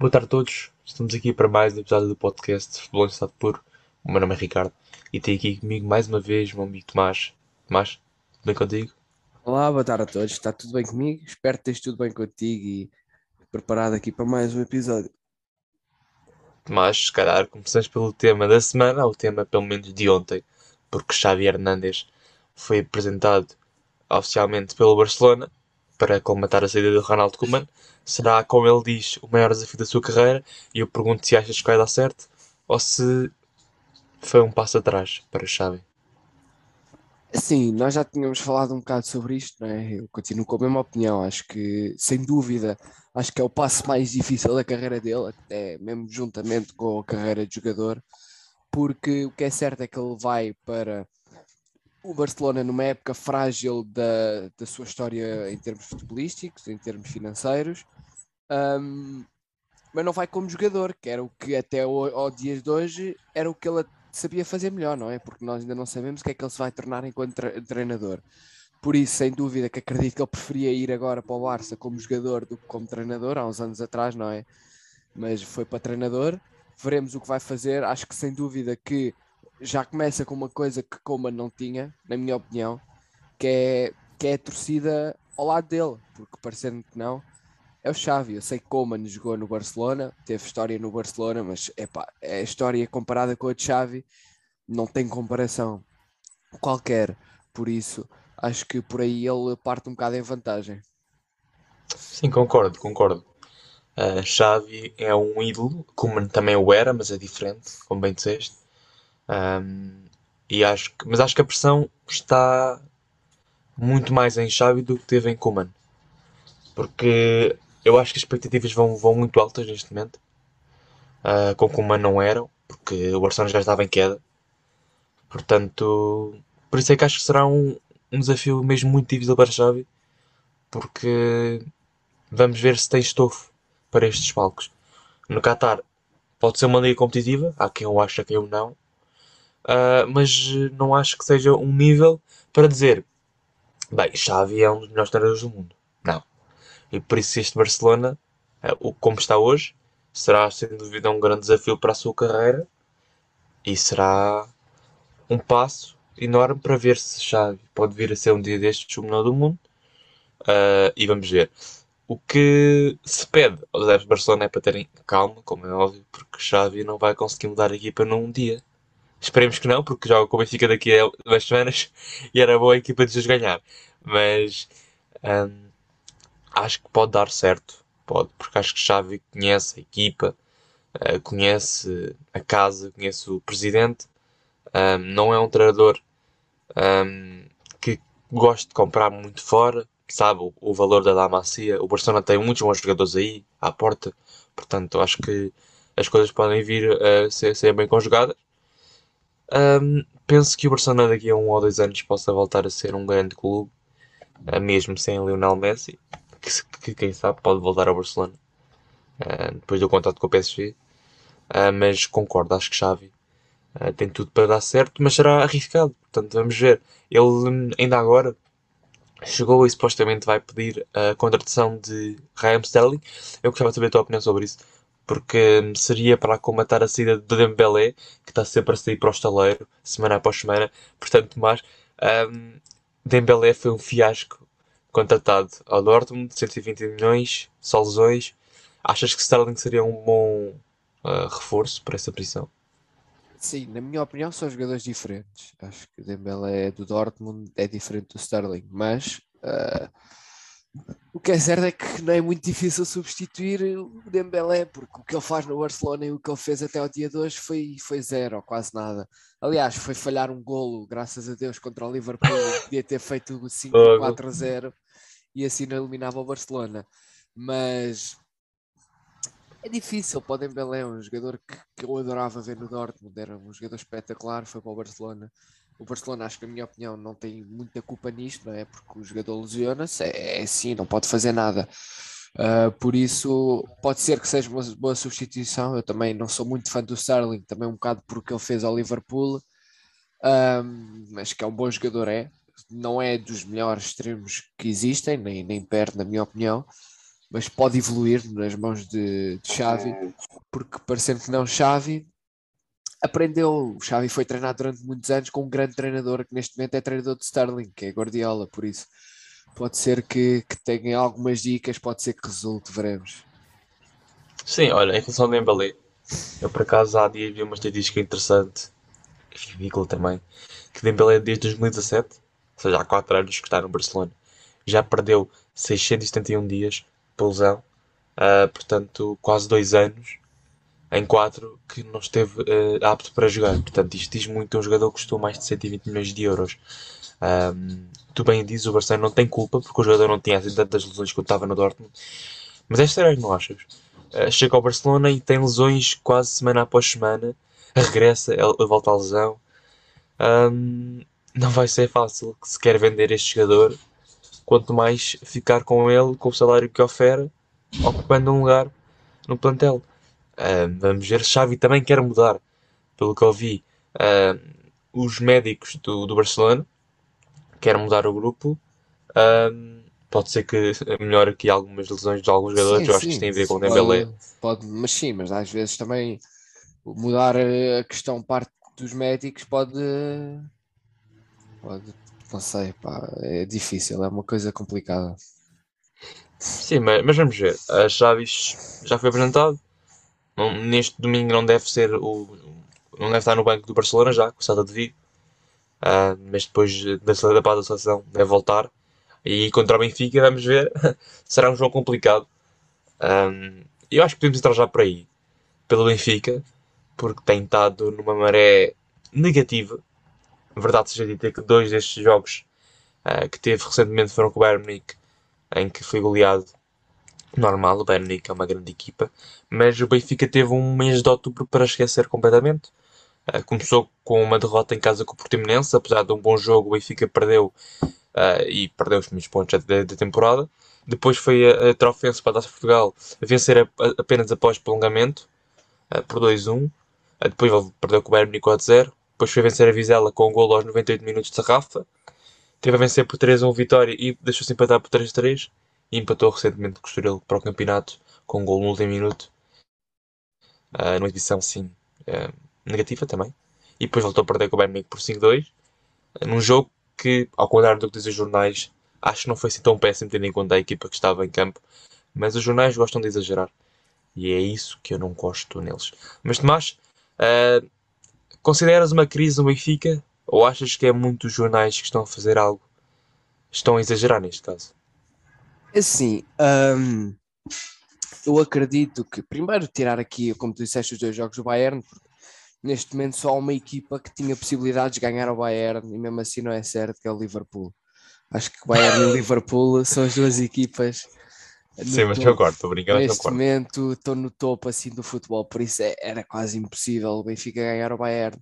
Boa tarde a todos, estamos aqui para mais um episódio do podcast Futebol em Estado Puro. O meu nome é Ricardo e tenho aqui comigo mais uma vez o meu amigo Tomás. Tomás, tudo bem contigo? Olá, boa tarde a todos, está tudo bem comigo? Espero que esteja tudo bem contigo e preparado aqui para mais um episódio. Tomás, se calhar começamos pelo tema da semana, ou o tema pelo menos de ontem, porque Xavi Hernández foi apresentado oficialmente pelo Barcelona para colmatar a saída de Ronaldo Koeman. Será, como ele diz, o maior desafio da sua carreira e eu pergunto se achas que vai dar certo ou se foi um passo atrás para Xavi. Sim, nós já tínhamos falado um bocado sobre isto, não é? Eu continuo com a mesma opinião. Acho que, sem dúvida, acho que é o passo mais difícil da carreira dele, até mesmo juntamente com a carreira de jogador, porque o que é certo é que ele vai para o Barcelona numa época frágil da, da sua história em termos futebolísticos, em termos financeiros, um, mas não vai como jogador, que era o que até ao, ao dias de hoje era o que ele sabia fazer melhor, não é? Porque nós ainda não sabemos o que é que ele se vai tornar enquanto treinador. Por isso, sem dúvida, que acredito que ele preferia ir agora para o Barça como jogador do que como treinador, há uns anos atrás, não é? Mas foi para treinador. Veremos o que vai fazer. Acho que sem dúvida que já começa com uma coisa que Coman não tinha, na minha opinião, que é, que é a torcida ao lado dele, porque parecendo que não, é o Xavi. Eu sei que Coman jogou no Barcelona, teve história no Barcelona, mas epá, é a história comparada com a de Xavi não tem comparação qualquer. Por isso, acho que por aí ele parte um bocado em vantagem. Sim, concordo, concordo. Uh, Xavi é um ídolo, como também o era, mas é diferente, como bem disseste. Um, e acho que, mas acho que a pressão está muito mais em Xavi do que teve em Kuman. Porque eu acho que as expectativas vão, vão muito altas neste momento. Uh, com Kuman não eram, porque o Barcelona já estava em queda. Portanto, por isso é que acho que será um, um desafio mesmo muito difícil para Xavi. Porque vamos ver se tem estofo para estes palcos. No Qatar pode ser uma liga competitiva, há quem eu acha, quem eu não. Uh, mas não acho que seja um nível para dizer bem, Xavi é um dos melhores treinadores do mundo. Não. E por isso este Barcelona, uh, como está hoje, será sem dúvida um grande desafio para a sua carreira e será um passo enorme para ver se Xavi pode vir a ser um dia destes o melhor do mundo. Uh, e vamos ver. O que se pede aos de Barcelona é para terem calma, como é óbvio, porque Xavi não vai conseguir mudar a equipa num dia. Esperemos que não, porque joga com o Benfica daqui a duas semanas e era boa a equipa de Jesus ganhar. Mas hum, acho que pode dar certo. Pode, porque acho que Xavi conhece a equipa, uh, conhece a casa, conhece o presidente. Um, não é um treinador um, que gosta de comprar muito fora, sabe o, o valor da Damacia. O Barcelona tem muitos bons jogadores aí à porta, portanto acho que as coisas podem vir a ser, ser bem conjugadas. Um, penso que o Barcelona daqui a um ou dois anos possa voltar a ser um grande clube, uh, mesmo sem Lionel Messi, que, que, quem sabe pode voltar ao Barcelona uh, depois do contato com o PSG. Uh, mas concordo, acho que Xavi tem tudo para dar certo, mas será arriscado. Portanto, vamos ver. Ele hum, ainda agora chegou e supostamente vai pedir a contratação de Raheem Sterling. Eu gostava de saber a tua opinião sobre isso porque seria para acomatar a saída do Dembélé, que está sempre a sair para o estaleiro, semana após semana. Portanto, mais um, Dembélé foi um fiasco contratado ao Dortmund, 120 milhões, só lesões. Achas que Sterling seria um bom uh, reforço para essa posição? Sim, na minha opinião são jogadores diferentes. Acho que o Dembélé do Dortmund é diferente do Sterling, mas uh, o que é certo é que não é muito difícil substituir o Dembélé, porque o que ele faz no Barcelona e o que ele fez até ao dia de hoje foi, foi zero, ou quase nada. Aliás, foi falhar um golo, graças a Deus, contra o Liverpool, podia ter feito 5-4-0 e assim não eliminava o Barcelona. Mas é difícil para o Dembélé, um jogador que, que eu adorava ver no Dortmund, era um jogador espetacular, foi para o Barcelona o Barcelona, acho que, na minha opinião, não tem muita culpa nisto, não é? Porque o jogador lesiona-se, é, é assim, não pode fazer nada. Uh, por isso, pode ser que seja uma boa substituição. Eu também não sou muito fã do Sterling, também um bocado porque ele fez ao Liverpool, mas que é um bom jogador, é. Não é dos melhores extremos que existem, nem, nem perto, na minha opinião. mas pode evoluir nas mãos de, de Xavi, porque parecendo que não, Xavi aprendeu. O Xavi foi treinado durante muitos anos com um grande treinador que neste momento é treinador de Sterling, que é Guardiola, por isso pode ser que, que tenha algumas dicas, pode ser que resulte, veremos. Sim, olha, em relação ao Dembélé, eu por acaso há dias vi uma estatística interessante, ridícula também, que Dembélé desde 2017, ou seja, há 4 anos que está no Barcelona, já perdeu 671 dias por lesão, uh, portanto quase 2 anos em 4 que não esteve uh, apto para jogar. Portanto, isto diz muito a um jogador que custou mais de 120 milhões de euros. Um, tu bem dizes, o Barcelona não tem culpa, porque o jogador não tinha assim tantas lesões quando estava no Dortmund. Mas é estranho, não achas? Uh, chega ao Barcelona e tem lesões quase semana após semana, regressa, volta à lesão. Um, não vai ser fácil que se quer vender este jogador, quanto mais ficar com ele, com o salário que oferece, ocupando um lugar no plantel. Uh, vamos ver, Xavi também quer mudar, pelo que eu vi, uh, os médicos do, do Barcelona, quer mudar o grupo. Uh, pode ser que melhore aqui algumas lesões de alguns jogadores, sim, eu acho sim, que isto tem a ver com o Dembélé. Pode, pode, mas sim, mas às vezes também mudar a questão parte dos médicos pode, pode não sei, pá, é difícil, é uma coisa complicada. Sim, mas, mas vamos ver. A Chaves já foi apresentado, não, neste domingo não deve ser o. Não deve estar no banco do Barcelona já, com o Celta de Vigo. Uh, mas depois da saída da seleção deve voltar. E contra o Benfica, vamos ver. Será um jogo complicado. Um, eu acho que podemos entrar já por aí. Pelo Benfica. Porque tem estado numa maré negativa. Verdade seja dita que dois destes jogos uh, que teve recentemente foram com o Bayern Munique. Em que foi goleado normal, o Bayern é uma grande equipa, mas o Benfica teve um mês de outubro para esquecer completamente. Uh, começou com uma derrota em casa com o Portimonense, apesar de um bom jogo, o Benfica perdeu uh, e perdeu os primeiros pontos da, da temporada. Depois foi a, a Trofense para a Taça Portugal a vencer a, a, apenas após prolongamento, uh, por 2-1. depois perdeu com o Bayern Munique 0 Depois foi vencer a Vizela com um gol aos 98 minutos de Rafa. Teve a vencer por 3-1 vitória e deixou-se empatar por 3-3 e empatou recentemente com o Estoril para o campeonato com um gol no último minuto. Uh, numa edição, sim, uh, negativa também. E depois voltou a perder com o Bayern por 5-2. Uh, num jogo que, ao contrário do que dizem os jornais, acho que não foi assim tão péssimo tendo em conta a equipa que estava em campo. Mas os jornais gostam de exagerar. E é isso que eu não gosto neles. Mas Tomás, uh, consideras uma crise no Benfica? Ou achas que é muitos jornais que estão a fazer algo? Estão a exagerar neste caso? Assim, hum, eu acredito que primeiro tirar aqui, como tu disseste, os dois jogos do Bayern, porque neste momento só há uma equipa que tinha possibilidades de ganhar o Bayern e mesmo assim não é certo, que é o Liverpool. Acho que o Bayern e o Liverpool são as duas equipas. Sim, mas topo. concordo, estou brincando. Neste momento estou no topo assim do futebol, por isso é, era quase impossível o Benfica ganhar o Bayern.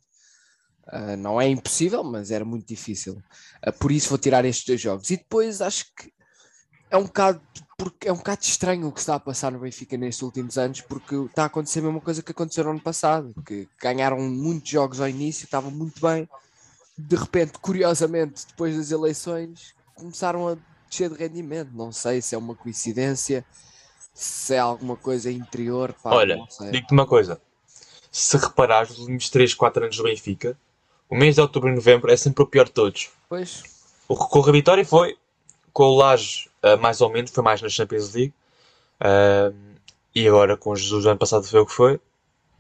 Uh, não é impossível, mas era muito difícil. Uh, por isso vou tirar estes dois jogos. E depois acho que é um bocado porque é um bocado estranho o que está a passar no Benfica nestes últimos anos, porque está a acontecer a mesma coisa que aconteceu no ano passado, que ganharam muitos jogos ao início, estavam muito bem, de repente, curiosamente, depois das eleições, começaram a descer de rendimento. Não sei se é uma coincidência, se é alguma coisa interior. Pá, Olha, digo-te uma coisa: se reparares, nos últimos 3, 4 anos do Benfica, o mês de outubro e novembro é sempre o pior de todos. Pois. O que com a vitória foi com o Laje uh, mais ou menos, foi mais na Champions League. Uh, e agora com Jesus, o ano passado foi o que foi.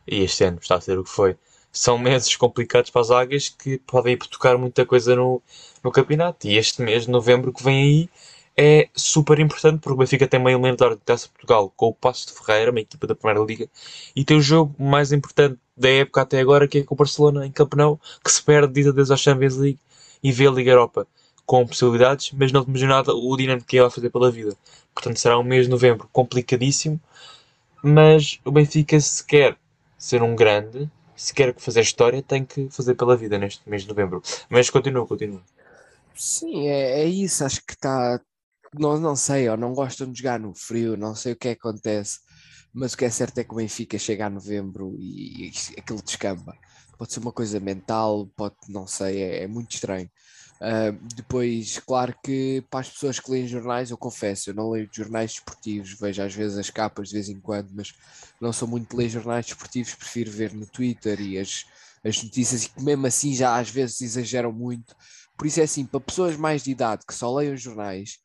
E este ano está a ser o que foi. São meses complicados para as águias que podem tocar muita coisa no, no campeonato. E este mês de novembro que vem aí é super importante porque o Benfica tem meio eliminatório de Taça Portugal com o Passo de Ferreira, uma equipa da Primeira Liga, e tem o jogo mais importante da época até agora, que é com o Barcelona em Campeonato, que se perde de Deus à Champions League e vê a Liga Europa com possibilidades, mas não temos nada o dinâmico que ele vai fazer pela vida. Portanto, será um mês de novembro complicadíssimo, mas o Benfica, se quer ser um grande, se quer fazer história, tem que fazer pela vida neste mês de novembro. Mas continua, continua. Sim, é, é isso. Acho que está. Não, não sei, ou não gostam de jogar no frio, não sei o que acontece, mas o que é certo é que o Benfica chega a novembro e, e aquilo descamba. Pode ser uma coisa mental, pode, não sei, é, é muito estranho Uh, depois, claro que para as pessoas que leem jornais, eu confesso, eu não leio jornais desportivos, vejo às vezes as capas de vez em quando, mas não sou muito de ler jornais desportivos, prefiro ver no Twitter e as, as notícias, e que mesmo assim já às vezes exageram muito. Por isso é assim, para pessoas mais de idade que só leiam jornais,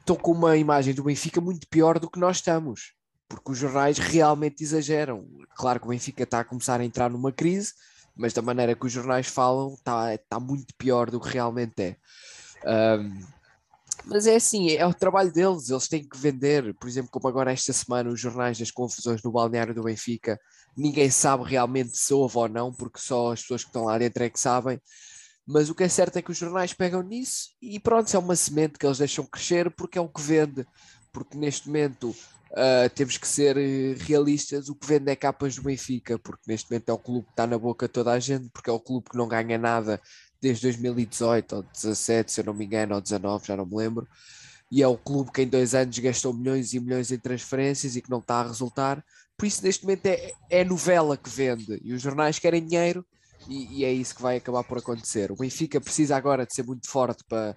estão com uma imagem do Benfica muito pior do que nós estamos, porque os jornais realmente exageram. Claro que o Benfica está a começar a entrar numa crise mas da maneira que os jornais falam está tá muito pior do que realmente é. Um, mas é assim, é o trabalho deles, eles têm que vender. Por exemplo, como agora esta semana os jornais das confusões no balneário do Benfica, ninguém sabe realmente se houve ou não, porque só as pessoas que estão lá dentro é que sabem. Mas o que é certo é que os jornais pegam nisso e pronto, é uma semente que eles deixam crescer porque é o que vende. Porque neste momento Uh, temos que ser eh, realistas. O que vende é capas do Benfica, porque neste momento é o clube que está na boca toda a gente, porque é o clube que não ganha nada desde 2018 ou 17, se eu não me engano, ou 19, já não me lembro. E é o clube que em dois anos gastou milhões e milhões em transferências e que não está a resultar. Por isso, neste momento, é, é novela que vende e os jornais querem dinheiro e, e, é isso que vai acabar por acontecer. O Benfica precisa agora de ser muito forte para,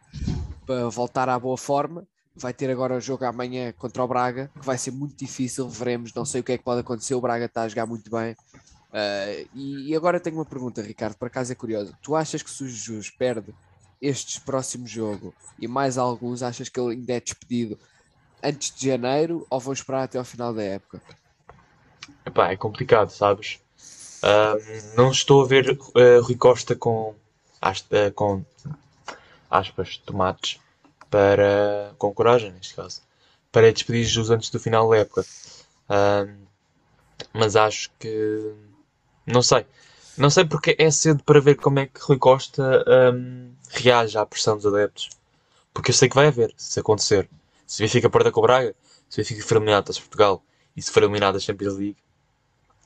para voltar à boa forma vai ter agora o jogo amanhã contra o Braga, que vai ser muito difícil, veremos, não sei o que é que pode acontecer, o Braga está a jogar muito bem. Uh, e, e, agora tenho uma pergunta, Ricardo, por acaso é curiosa. Tu achas que se o Jesus perde este próximo jogo e mais alguns, achas que ele ainda é despedido antes de janeiro ou vão esperar até ao final da época? Epá, é complicado, sabes? Uh, não estou a ver uh, Rui Costa com, uh, com aspas, tomates para, com coragem neste caso, para despedir Jesus antes do final da época. Mas acho que não sei. Não sei porque é cedo para ver como é que Rui Costa um, reage à pressão dos adeptos. Porque eu sei que vai haver, se acontecer. Se o Benfica perder com o Braga, se o for eliminado da Portugal e se for eliminado da Champions League,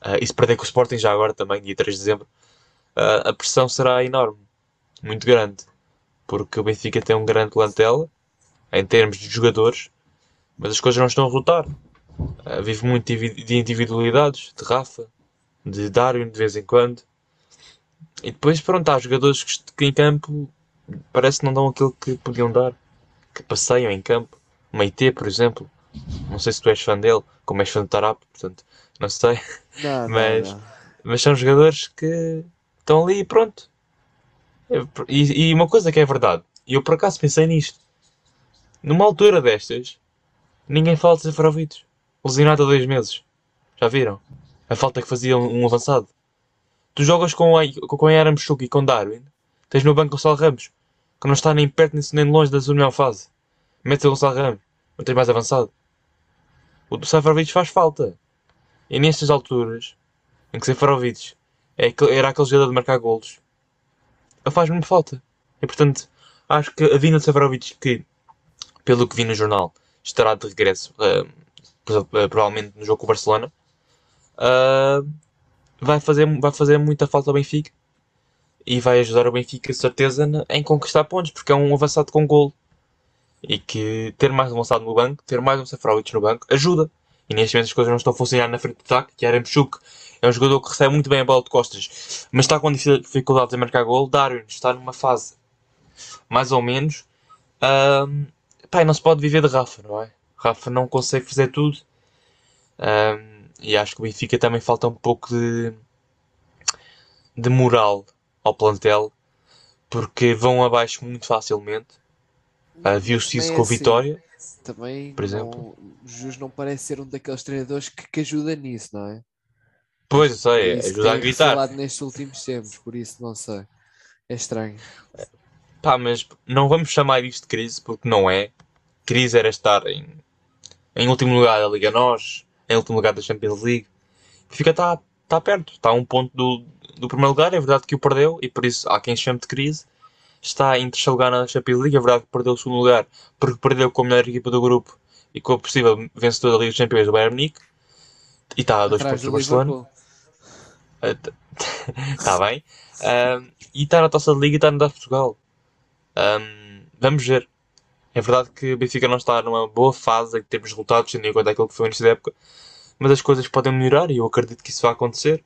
uh, e se perder com o Sporting já agora também, dia 3 de dezembro, uh, a pressão será enorme. Muito grande porque o Benfica tem um grande plantel em termos de jogadores, mas as coisas não estão a rotar. Uh, vive muito de individualidades, de Rafa, de Darwin de vez em quando. E depois, pronto, há jogadores que, que em campo parece que não dão aquilo que podiam dar, que passeiam em campo. Meite, por exemplo, não sei se tu és fã dele, como és fã do Tarap, portanto, não sei. Não, mas, não, não. mas são jogadores que estão ali e pronto. E, e uma coisa que é verdade, e eu por acaso pensei nisto, numa altura destas, ninguém fala de Seferovic, lesionado há dois meses. Já viram? A falta que fazia um, avançado. Tu jogas com, a, com a Yaramchuk e com Darwin, tens no banco o Gonçalo Ramos, que não está nem perto nem longe da sua melhor fase. Metes o Gonçalo Ramos, não tens mais avançado. O Seferovic faz falta. E nestas alturas, em que Seferovic é, era aquele jogador de marcar golos, faz muito falta. E portanto, acho que a vinda de Severovic, que pelo que vi no jornal, estará de regresso, uh, provavelmente no jogo com o Barcelona, uh, vai, fazer, vai fazer muita falta ao Benfica e vai ajudar o Benfica, certeza, em conquistar pontos, porque é um avançado com gol. E que ter mais um avançado no banco, ter mais um Seferovic no banco, ajuda. E neste momento as coisas não estão a funcionar na frente do ataque, que era Mchuk é um jogador que recebe muito bem a bola de costas, mas está com dificuldades em marcar gol. Darwin está numa fase mais ou menos. Um, pá, não se pode viver de Rafa, não é? Rafa não consegue fazer tudo. Um, e acho que o Benfica também falta um pouco de, de moral ao plantel, porque vão abaixo muito facilmente. Uh, Viu-se isso com a assim, Vitória. Também por exemplo. Não, Jesus não parece ser um daqueles treinadores que, que ajuda nisso, não é? Pois, eu sei, ajuda a gritar. falado nestes últimos tempos, por isso não sei. É estranho. Pá, mas não vamos chamar isto de crise porque não é. Crise era estar em, em último lugar da Liga Nós, em último lugar da Champions League. Fica está tá perto, está a um ponto do, do primeiro lugar. É verdade que o perdeu e por isso há quem chame de crise. Está em terceiro lugar na Champions League. É verdade que perdeu o segundo lugar porque perdeu com a melhor equipa do grupo e com a possível vencedora da Liga dos Campeões do Bayern Munique. E está a dois pontos do, do Barcelona. Está bem. Um, e está na taça de liga e está no da Portugal. Um, vamos ver. É verdade que o Benfica não está numa boa fase em termos de resultados, tendo em conta aquilo que foi início da época, mas as coisas podem melhorar e eu acredito que isso vai acontecer.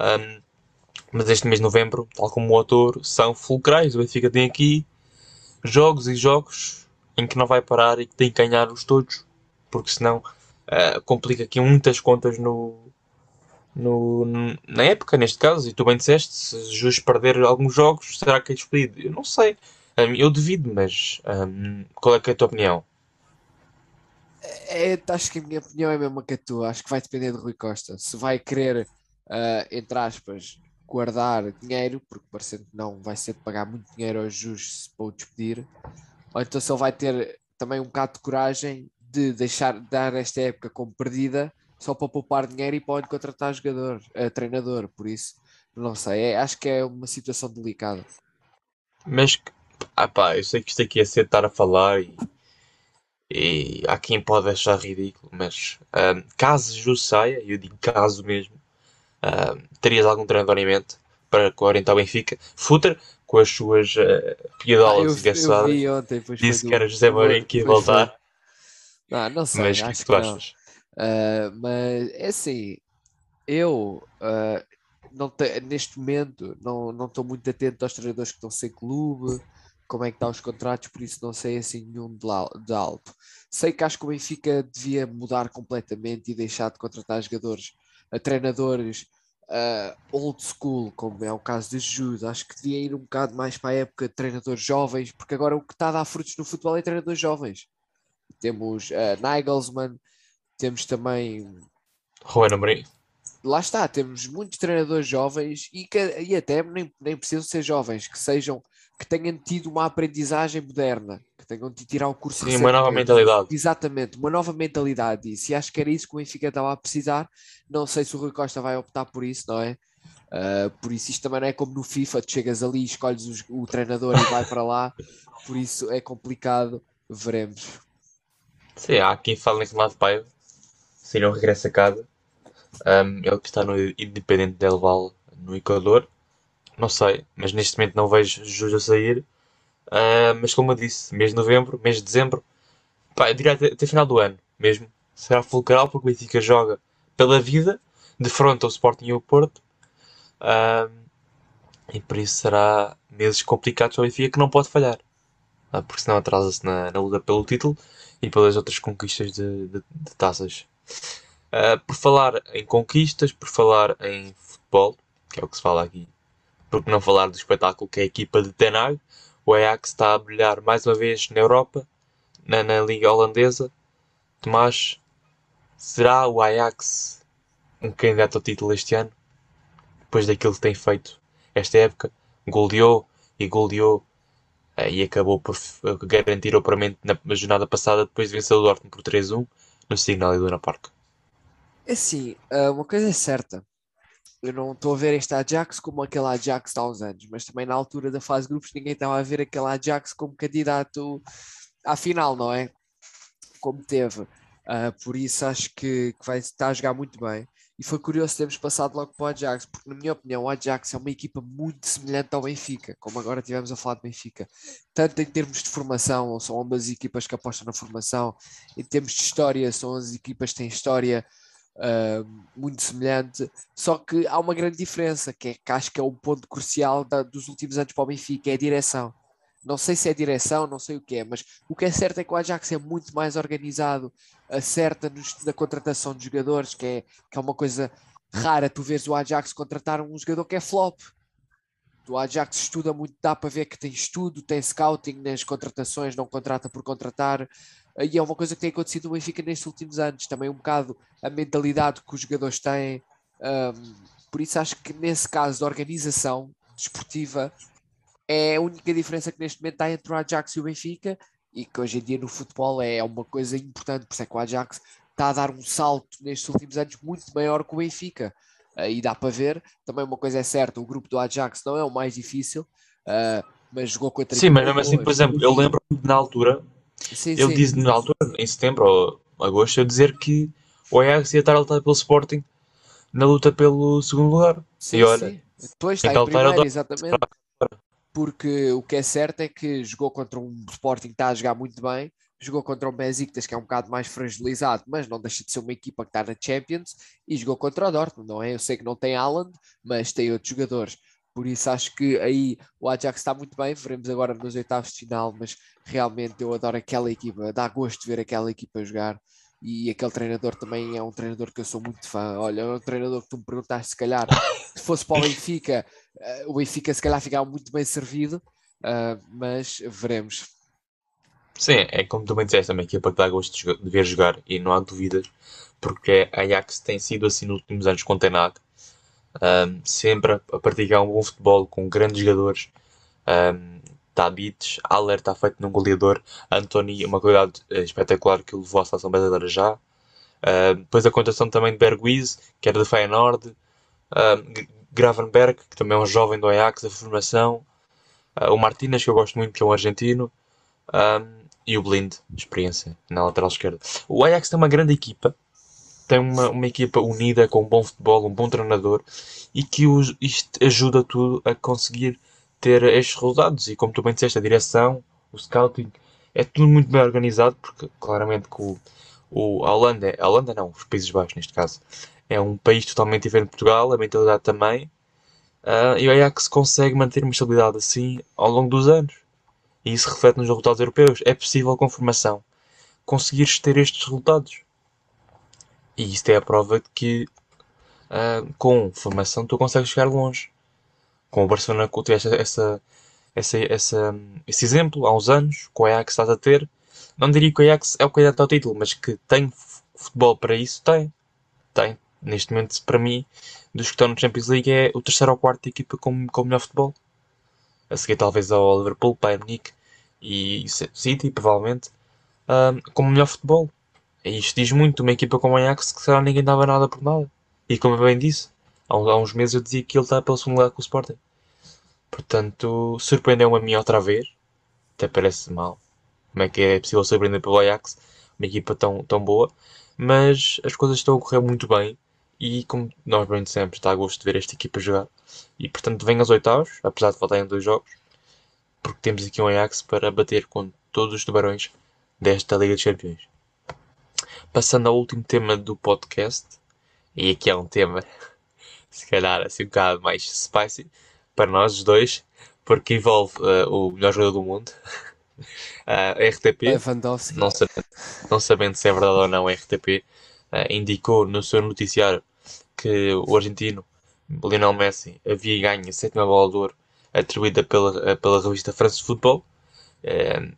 Um, Mas este mês de novembro, tal como o autor, são fulcrais. O Benfica tem aqui jogos e jogos em que não vai parar e que tem que ganhar-os todos, porque senão uh, complica aqui muitas contas no, no, na época, neste caso. E tu bem disseste, se Jesus perder alguns jogos, será que é despedido? Eu não sei. Um, eu devido, mas um, qual é, é a tua opinião? É, acho que a minha opinião é a mesma que a tua. Acho que vai depender de Rui Costa. Se vai querer, uh, entre aspas, guardar dinheiro, porque parecendo que não vai ser de pagar muito dinheiro aos justos para o despedir, ou então se ele vai ter também um bocado de coragem de deixar dar esta época como perdida só para poupar dinheiro e para contratar jogador, uh, treinador, por isso não sei, é, acho que é uma situação delicada. Mas ah pá, eu sei que isto aqui é ser estar a falar e, e há quem pode achar ridículo, mas um, caso Jesus saia, eu digo caso mesmo, Uh, terias algum treinador em mente para orientar o Benfica? Futter, com as suas uh, piadolas ah, engraçadas, disse que era José Mourinho que ia voltar. Não, não sei, mas acho que, tu achas? Uh, mas é assim, eu uh, não te, neste momento não, estou muito atento aos treinadores que estão sem clube, como é que estão os contratos, por isso não sei assim nenhum de, de alto. Sei que acho que o Benfica devia mudar completamente e deixar de contratar jogadores a treinadores uh, old school, como é o caso de Jude. Acho que devia ir um bocado mais para a época de treinadores jovens, porque agora o que está a dar frutos no futebol é treinadores jovens. Temos uh, Nagelsmann, temos também. Juan Amorim. Lá está, temos muitos treinadores jovens e, que, e até nem, nem precisam ser jovens, que sejam que tenham tido uma aprendizagem moderna, que tenham de tirar o curso Sim, uma nova mentalidade. Exatamente, uma nova mentalidade. E se acho que era isso que o Benfica estava a precisar, não sei se o Rui Costa vai optar por isso, não é? Uh, por isso isto também não é como no FIFA, tu chegas ali, escolhes o, o treinador e vai para lá, por isso é complicado, veremos. Sim, há quem fala naquele lado pai, se não regressa a casa, um, ele que está no Independente Del Val, no Equador, não sei, mas neste momento não vejo Jus a sair. Uh, mas como eu disse, mês de novembro, mês de dezembro, pá, eu diria até, até final do ano mesmo. Será fulcral porque o Benfica joga pela vida, de frente ao Sporting e ao Porto. Uh, e por isso será meses complicados para o Benfica que não pode falhar. Uh, porque senão atrasa-se na, na, luta pelo título e pelas outras conquistas de, de, de taças. Uh, por falar em conquistas, por falar em futebol, que é o que se fala aqui por que não falar do espetáculo que é a equipa de Ten Hag. O Ajax está a brilhar mais uma vez na Europa, na, na Liga Holandesa. Tomás, será o Ajax um candidato ao título este ano? Depois daquilo que tem feito esta época, goleou e goleou eh, e acabou por garantir o paramento na jornada passada depois de vencer o Dortmund por 3-1 no Signal Iduna Park. É assim, eh, uma coisa é certa, eu não estou a ver este Ajax como aquele Ajax há uns anos, mas também na altura da fase de grupos ninguém estava a ver aquele Ajax como candidato à final, não é? Como teve. Uh, por isso acho que, que, vai estar a jogar muito bem. E foi curioso termos passado logo para o Ajax, porque na minha opinião o Ajax é uma equipa muito semelhante ao Benfica, como agora tivemos a falar de Benfica. Tanto em termos de formação, são ambas equipas que apostam na formação, em termos de história, são as equipas que têm história uh, muito semelhante, só que há uma grande diferença, que, é, que acho que é o ponto crucial da, dos últimos anos para o Benfica, é a direção. Não sei se é direção, não sei o que é, mas o que é certo é que o Ajax é muito mais organizado, acerta na contratação de jogadores, que é, que é uma coisa rara. Tu vês o Ajax contratar um jogador que é flop. O Ajax estuda muito, dá para ver que tem estudo, tem scouting nas contratações, não contrata por contratar. E é uma coisa que tem acontecido no Benfica nestes últimos anos. Também um bocado a mentalidade que os jogadores têm. Um, por isso acho que nesse caso de organização desportiva é a única diferença que neste momento está entre o Ajax e o Benfica e que hoje em dia no futebol é uma coisa importante, por isso é que o Ajax está a dar um salto nestes últimos anos muito maior que o Benfica. E dá para ver, também uma coisa é certa, o grupo do Ajax não é o mais difícil, uh, mas jogou contra Sim, mas mesmo assim, por exemplo, eu lembro na altura Sim, ele sim. disse na altura, em setembro ou agosto, eu dizer que o Ajax ia estar a lutar pelo Sporting na luta pelo segundo lugar. Sim, e olha, sim. depois está em primeiro, exatamente. Porque o que é certo é que jogou contra um Sporting que está a jogar muito bem, jogou contra o Besiktas, que é um bocado mais fragilizado, mas não deixa de ser uma equipa que está na Champions, e jogou contra o Dortmund, não é? Eu sei que não tem Haaland, mas tem outros jogadores. Por isso acho que aí o Ajax está muito bem, veremos agora nos oitavos de final, mas realmente eu adoro aquela equipa, dá gosto de ver aquela equipa jogar e aquele treinador também é um treinador que eu sou muito fã. Olha, é um treinador que tu me perguntaste se calhar se fosse para o Benfica, o Benfica se calhar ficava muito bem servido, uh, mas veremos. Sim, é como tu bem disseste, é uma equipa que dá gosto de ver jogar e não há dúvidas, porque a Ajax tem sido assim nos últimos anos com Tenag, um, sempre a, a praticar um bom futebol com grandes jogadores. Um, Tabites, Aller está feito num goleador, Anthony, uma qualidade eh, espetacular que levou à seleção brasileira já. Depois a contratação também de Bergwies, que era do Feyenoord, Gravenberg, que também é um jovem do Ajax, da formação, uh, o Martínez, que eu gosto muito, que é um argentino, e o Blind, experiência na lateral esquerda. O Ajax tem uma grande equipa, tem uma, uma equipa unida com um bom futebol, um bom treinador e que os, isto ajuda tudo a conseguir ter estes resultados. E como tu bem disseste, a direção, o scouting, é tudo muito bem organizado, porque claramente que o, o, a Holanda, a Holanda não, os Países Baixos neste caso, é um país totalmente diferente de Portugal, a mentalidade também. Uh, e o Ajax consegue manter uma estabilidade assim ao longo dos anos. E isso reflete nos resultados europeus. É possível com formação conseguires ter estes resultados. E isto é a prova de que uh, com formação tu consegues chegar longe. Com o Barcelona tu tiveste essa, essa, essa, esse exemplo há uns anos, com o Ajax estás a ter. Não diria que o Ajax é o candidato ao título, mas que tem futebol para isso, tem. Tem. Neste momento, para mim, dos que estão no Champions League, é o terceiro ou quarto equipa com, com o melhor futebol. A seguir, talvez, ao Liverpool, Bayern Munique e City, provavelmente, um, com o melhor futebol. E isto diz muito uma equipa como o Ajax que será ninguém dava nada por nada. E como eu bem disse, há, há uns meses eu dizia que ele está pelo segundo lugar com o Sporting. Portanto, surpreendeu-me a mim outra vez. Até parece mal. Como é que é possível surpreender pelo Ajax? Uma equipa tão, tão boa. Mas as coisas estão a correr muito bem. E como nós bem dissemos, está a gosto de ver esta equipa jogar. E portanto, vem aos oitavos, apesar de faltarem dois jogos. Porque temos aqui um Ajax para bater com todos os tubarões desta Liga de Campeões. Passando ao último tema do podcast, e aqui é um tema, se calhar, assim um bocado mais spicy para nós os dois, porque envolve uh, o melhor jogador do mundo, uh, RTP. Não sabendo, não sabendo se é verdade ou não, RTP uh, indicou no seu noticiário que o argentino Lionel Messi havia ganho a sétima bola de ouro atribuída pela, pela revista France Football. Uh,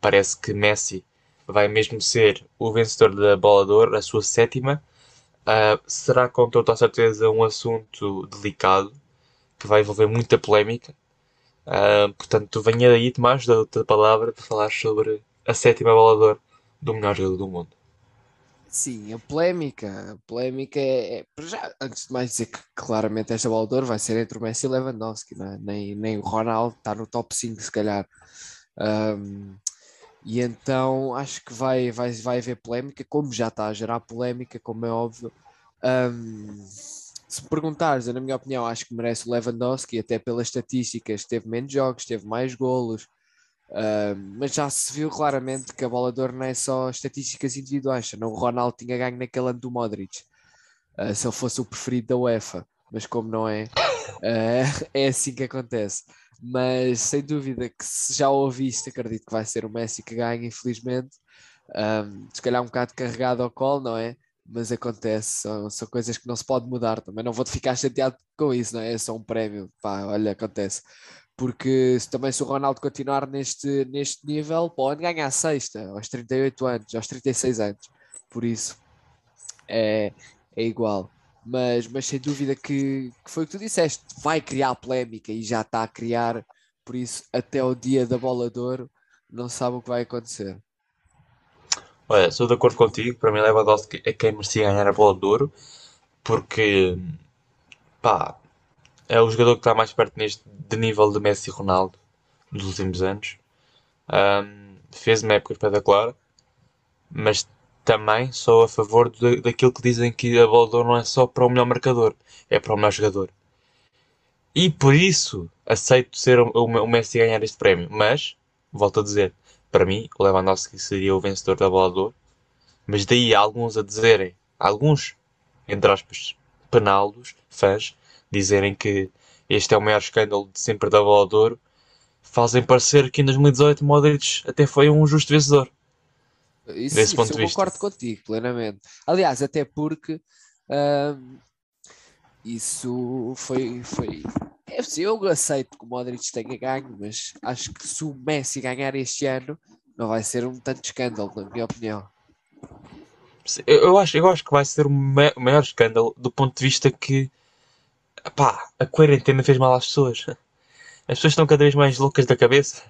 parece que Messi vai mesmo ser o vencedor da bola de ouro, a sua sétima. Uh, será com toda a certeza um assunto delicado que vai envolver muita polémica. Uh, portanto, venha daí, Tomás, da outra palavra para falar sobre a sétima bola de ouro do melhor jogador do mundo. Sim, a polémica, a polémica é, é já, antes de mais dizer que claramente esta ouro vai ser entre o Messi e Lewandowski, é? nem, nem o Ronaldo está no top 5 se calhar. Um, e então acho que vai, vai, vai haver polémica, como já está a gerar polémica, como é óbvio. Um, se me perguntares, na minha opinião, acho que merece o Lewandowski, até pelas estatísticas, teve menos jogos, teve mais golos, uh, mas já se viu claramente que a bola de ouro não é só estatísticas individuais. Não, o Ronaldo tinha ganho naquele ano do Modric, uh, se ele fosse o preferido da UEFA, mas como não é, uh, é assim que acontece mas sem dúvida que se já ouviste, acredito que vai ser o Messi que ganha, infelizmente. Se calhar um bocado carregado ao colo, não é? Mas acontece, são, são coisas que não se pode mudar também. Não vou ficar chateado com isso, não é? É só um prémio, pá, olha, acontece. Porque também se o Ronaldo continuar neste, neste nível, pode ganhar a sexta, aos 38 anos, aos 36 anos. Por isso, é, é igual. Mas, mas sem dúvida que, que, foi o que tu disseste, vai criar polémica e já está a criar, por isso até o dia da bola de ouro não sabe o que vai acontecer. Olha, sou de acordo contigo, para mim Lewandowski é quem merecia ganhar a bola de ouro, porque pá, é o jogador que está mais perto neste de nível de Messi e Ronaldo nos últimos anos. Um, fez uma época espetacular, mas também sou a favor de, daquilo que dizem que a bola não é só para o melhor marcador, é para o melhor jogador. E por isso aceito ser o, o, o Messi ganhar este prémio. Mas, volto a dizer, para mim, o Lewandowski seria o vencedor da bola de. Mas daí alguns a dizerem, alguns, entre aspas, penaldos, fãs, dizerem que este é o maior escândalo de sempre da bola de ouro, fazem parecer que em 2018 Modric até foi um justo vencedor. Isso, Desse isso ponto eu de vista. concordo contigo, plenamente. Aliás, até porque ahm, isso foi, foi. É eu aceito que o Modric tenha ganho, mas acho que se o Messi ganhar este ano, não vai ser um tanto escândalo, na minha opinião. Eu, acho, eu acho que vai ser o maior escândalo do ponto de vista que pá, a quarentena fez mal às pessoas. As pessoas estão cada vez mais loucas da cabeça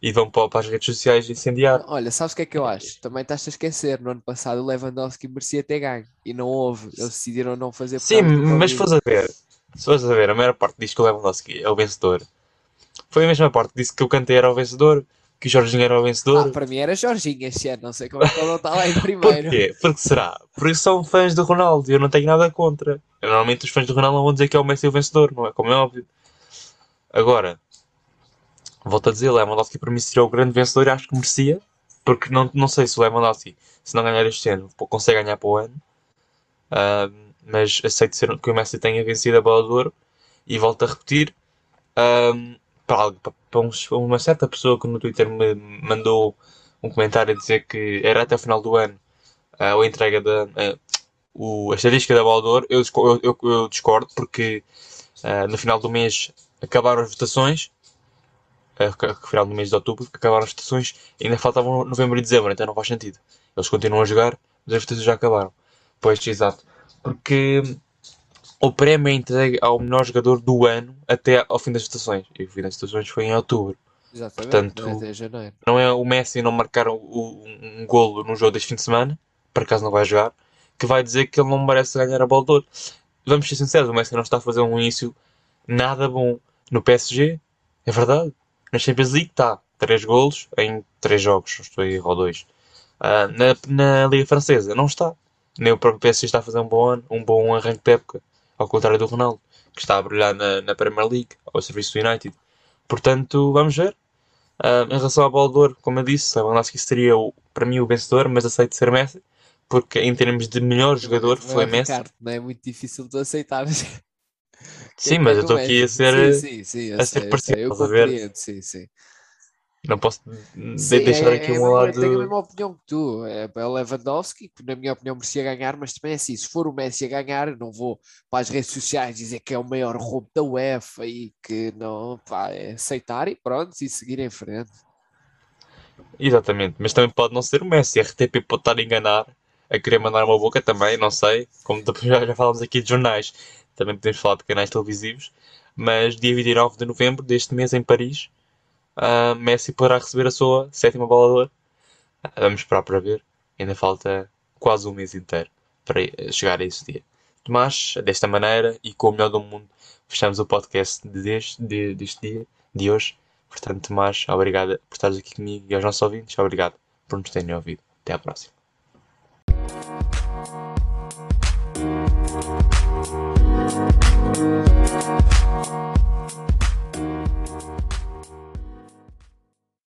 e vão para, as redes sociais incendiar. Olha, sabes o que é que eu acho? Também estás a esquecer, no ano passado o Lewandowski merecia ter ganho e não houve. Eles decidiram não fazer Sim, mas fores a ver, se fores a ver, a maior parte diz que o Lewandowski é o vencedor. Foi a mesma parte que disse que o Kanté era o vencedor, que o Jorginho era o Ah, vencedor. para mim era Jorginho este ano, não sei como é que ele não está lá em primeiro. Porquê? Porque será? Porque são fãs do Ronaldo e eu não tenho nada contra. Normalmente os fãs do Ronaldo vão dizer que é o Messi o vencedor, não é? Como é óbvio. Agora, volto a dizer, Lewandowski para mim seria o grande vencedor e acho que merecia. Porque não, não sei se o Lewandowski, se não ganhar este ano, consegue ganhar para o ano. Ah, mas aceito ser, que o Messi tenha vencido a bola de ouro. E volto a repetir, ah, para, para, para uma certa pessoa que no Twitter me mandou um comentário a dizer que era até o final do ano ah, a entrega da ah, o, a estatística da ouro, eu, eu, eu- discordo porque ah, no final do mês acabaram as votações, que final do mês de outubro, acabaram as votações ainda faltavam novembro e dezembro, então não faz sentido. Eles continuam a jogar, mas as votações já acabaram. Pois, exato. Porque o prémio é entregue ao melhor jogador do ano até ao fim das votações. E o fim das votações foi em outubro. Exatamente, Portanto, não é janeiro. Não é o Messi não marcar o- um, golo num jogo deste fim de semana, por acaso não vai jogar, que vai dizer que ele não merece ganhar a bola de ouro. Vamos ser sinceros, o Messi não está a fazer um início nada bom no PSG, é verdade. Na Champions League está, 3 golos em 3 jogos, estou a erro, ou 2. na, na Liga Francesa não está. Nem o próprio PSG está a fazer um bom ano, um bom arranque de época, ao contrário do Ronaldo, que está a brilhar na, na Premier League, ao serviço do United. Portanto, vamos ver. Ah, em relação de ouro, como eu disse, Lewandowski seria o, para mim o vencedor, mas aceito ser Messi, porque em termos de melhor jogador Não é, foi Messi. Ricardo, não é muito difícil de aceitar. Sim, mas eu estou aqui a ser. Sim, sim, sim, eu a ser eu parcial, sei, eu estás a ver? compreendo, sim, sim. Não posso Sim, deixar é- aqui é um mesma- Eu tenho a lado. mesma opinião que tu. É é o Lewandowski, que na minha opinião merecia ganhar, mas também é assim: se for o Messi a ganhar, não vou para as redes sociais dizer que é o maior roubo da UEFA e que não, pá, é aceitar e pronto, e seguir em frente. Exatamente, mas também pode não ser o Messi. A RTP pode estar a enganar, a querer mandar uma boca também, não sei. Como depois já, já falámos aqui de jornais, também podemos falar de canais televisivos. Mas dia 29 de novembro deste mês em Paris, uh, Messi poderá receber a sua sétima bola de ouro. Uh, ah, vamos esperar para ver. Ainda falta quase um mês inteiro para eh, chegar a esse dia. Mas, desta maneira e com o melhor do mundo, fechamos o podcast deste, de, deste dia, de hoje. Portanto, Tomás, obrigado por estares aqui comigo e aos nossos ouvintes, obrigado por nos terem ouvido. Até à próxima.